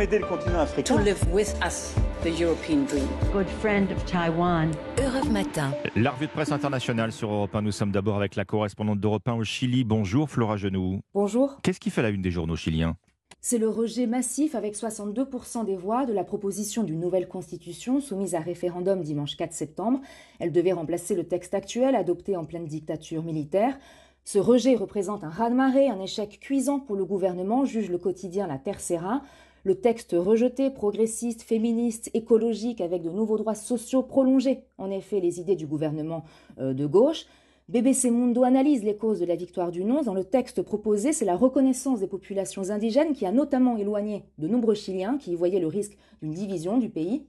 allons aider le continent africain. To live with us the European dream. Good friend of Taiwan. Europe Matin. La revue de presse internationale sur Europe 1. Nous sommes d'abord avec la correspondante d'Europe 1 au Chili. Bonjour Flora Genoux. Bonjour. Qu'est-ce qui fait la une des journaux chiliens? C'est le rejet massif avec 62% des voix de la proposition d'une nouvelle constitution soumise à référendum dimanche 4 septembre. Elle devait remplacer le texte actuel adopté en pleine dictature militaire. Ce rejet représente un raz-de-marée, un échec cuisant pour le gouvernement, juge le quotidien La Tercera. Le texte rejeté, progressiste, féministe, écologique, avec de nouveaux droits sociaux prolongés, en effet, les idées du gouvernement euh, de gauche. BBC Mundo analyse les causes de la victoire du non. Dans le texte proposé, c'est la reconnaissance des populations indigènes qui a notamment éloigné de nombreux Chiliens qui y voyaient le risque d'une division du pays.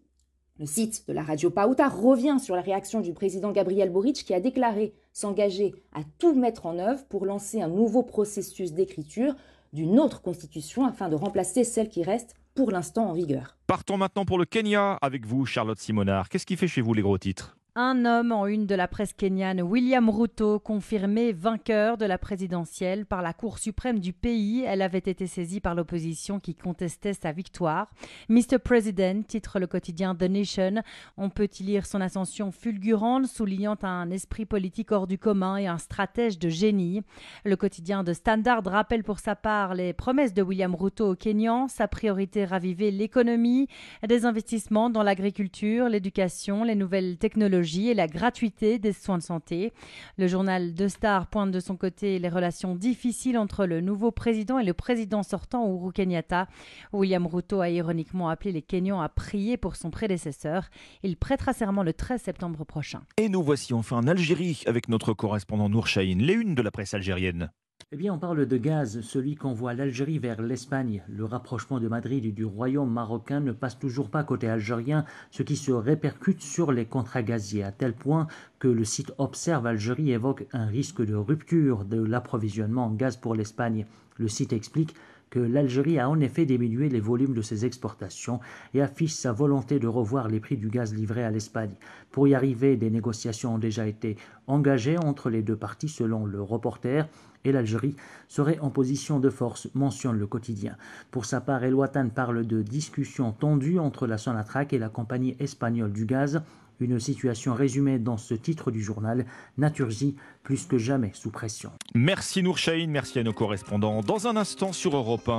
Le site de la radio Pauta revient sur la réaction du président Gabriel Boric qui a déclaré s'engager à tout mettre en œuvre pour lancer un nouveau processus d'écriture d'une autre constitution afin de remplacer celle qui reste pour l'instant en vigueur. Partons maintenant pour le Kenya avec vous, Charlotte Simonard. Qu'est-ce qui fait chez vous les gros titres? Un homme en une de la presse kenyane, William Ruto, confirmé vainqueur de la présidentielle par la Cour suprême du pays. Elle avait été saisie par l'opposition qui contestait sa victoire. Mr. President, titre le quotidien The Nation. On peut y lire son ascension fulgurante, soulignant un esprit politique hors du commun et un stratège de génie. Le quotidien de Standard rappelle pour sa part les promesses de William Ruto au Kenyan, sa priorité raviver l'économie, des investissements dans l'agriculture, l'éducation, les nouvelles technologies et la gratuité des soins de santé. Le journal De Star pointe de son côté les relations difficiles entre le nouveau président et le président sortant Uhuru Kenyatta. William Ruto a ironiquement appelé les Kenyans à prier pour son prédécesseur. Il prêtera serment le 13 septembre prochain. Et nous voici enfin en Algérie avec notre correspondant Nour Chahine, les unes de la presse algérienne. Eh bien, on parle de gaz, celui qu'envoie l'Algérie vers l'Espagne. Le rapprochement de Madrid et du royaume marocain ne passe toujours pas côté algérien, ce qui se répercute sur les contrats gaziers, à tel point que le site Observe Algérie évoque un risque de rupture de l'approvisionnement en gaz pour l'Espagne. Le site explique que l'Algérie a en effet diminué les volumes de ses exportations et affiche sa volonté de revoir les prix du gaz livré à l'Espagne. Pour y arriver, des négociations ont déjà été engagées entre les deux parties selon le reporter et l'Algérie serait en position de force, mentionne le quotidien. Pour sa part, El parle de discussions tendues entre la Sonatrach et la compagnie espagnole du gaz, une situation résumée dans ce titre du journal, Naturgy plus que jamais sous pression. Merci Nour merci à nos correspondants. Dans un instant sur Europe 1,